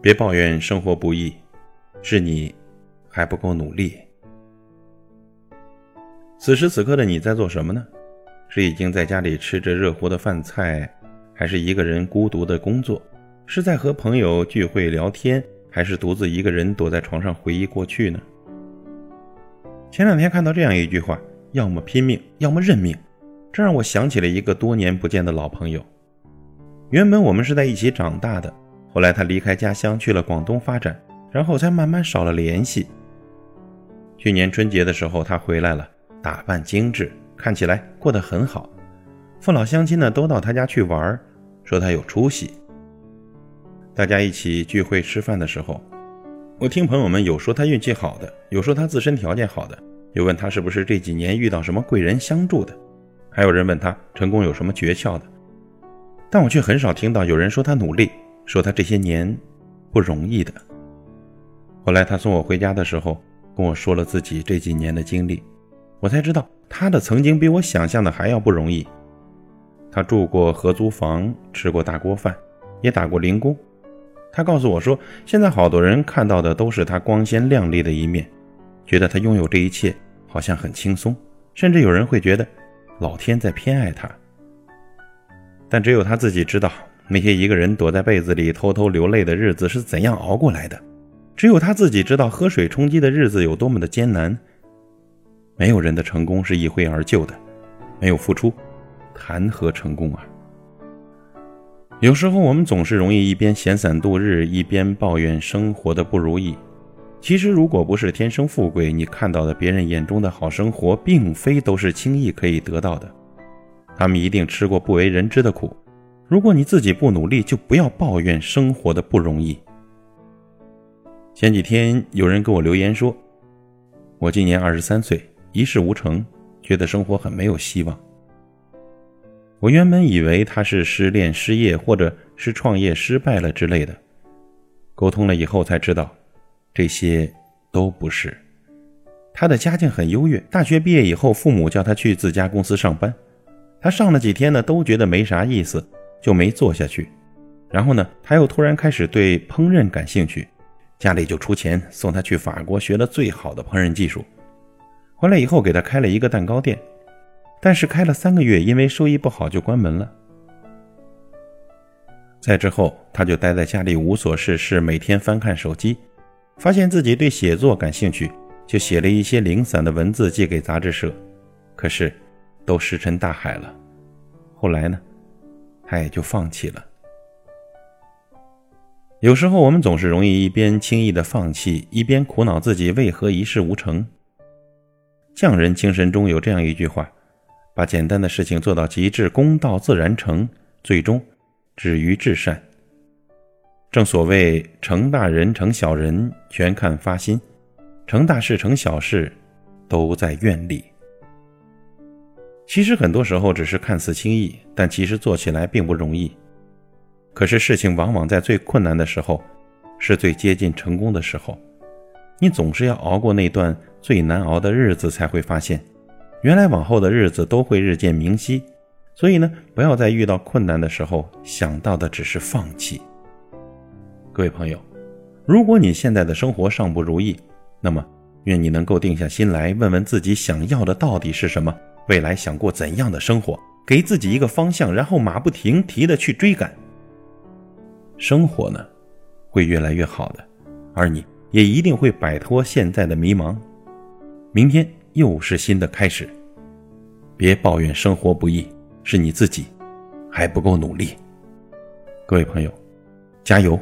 别抱怨生活不易，是你还不够努力。此时此刻的你在做什么呢？是已经在家里吃着热乎的饭菜，还是一个人孤独的工作？是在和朋友聚会聊天，还是独自一个人躲在床上回忆过去呢？前两天看到这样一句话：“要么拼命，要么认命。”这让我想起了一个多年不见的老朋友。原本我们是在一起长大的，后来他离开家乡去了广东发展，然后才慢慢少了联系。去年春节的时候，他回来了，打扮精致，看起来过得很好。父老乡亲呢都到他家去玩，说他有出息。大家一起聚会吃饭的时候，我听朋友们有说他运气好的，有说他自身条件好的，有问他是不是这几年遇到什么贵人相助的。还有人问他成功有什么诀窍的，但我却很少听到有人说他努力，说他这些年不容易的。后来他送我回家的时候，跟我说了自己这几年的经历，我才知道他的曾经比我想象的还要不容易。他住过合租房，吃过大锅饭，也打过零工。他告诉我说，现在好多人看到的都是他光鲜亮丽的一面，觉得他拥有这一切好像很轻松，甚至有人会觉得。老天在偏爱他，但只有他自己知道那些一个人躲在被子里偷偷流泪的日子是怎样熬过来的。只有他自己知道喝水充饥的日子有多么的艰难。没有人的成功是一挥而就的，没有付出，谈何成功啊？有时候我们总是容易一边闲散度日，一边抱怨生活的不如意。其实，如果不是天生富贵，你看到的别人眼中的好生活，并非都是轻易可以得到的。他们一定吃过不为人知的苦。如果你自己不努力，就不要抱怨生活的不容易。前几天有人给我留言说：“我今年二十三岁，一事无成，觉得生活很没有希望。”我原本以为他是失恋、失业，或者是创业失败了之类的。沟通了以后才知道。这些都不是，他的家境很优越。大学毕业以后，父母叫他去自家公司上班，他上了几天呢，都觉得没啥意思，就没做下去。然后呢，他又突然开始对烹饪感兴趣，家里就出钱送他去法国学了最好的烹饪技术。回来以后，给他开了一个蛋糕店，但是开了三个月，因为收益不好就关门了。再之后，他就待在家里无所事事，每天翻看手机。发现自己对写作感兴趣，就写了一些零散的文字寄给杂志社，可是都石沉大海了。后来呢，他也就放弃了。有时候我们总是容易一边轻易的放弃，一边苦恼自己为何一事无成。匠人精神中有这样一句话：把简单的事情做到极致，功到自然成，最终止于至善。正所谓成大人成小人全看发心，成大事成小事都在愿力。其实很多时候只是看似轻易，但其实做起来并不容易。可是事情往往在最困难的时候，是最接近成功的时候。你总是要熬过那段最难熬的日子，才会发现，原来往后的日子都会日渐明晰。所以呢，不要在遇到困难的时候想到的只是放弃。各位朋友，如果你现在的生活尚不如意，那么愿你能够定下心来，问问自己想要的到底是什么，未来想过怎样的生活，给自己一个方向，然后马不停蹄的去追赶。生活呢，会越来越好的，而你也一定会摆脱现在的迷茫。明天又是新的开始，别抱怨生活不易，是你自己还不够努力。各位朋友，加油！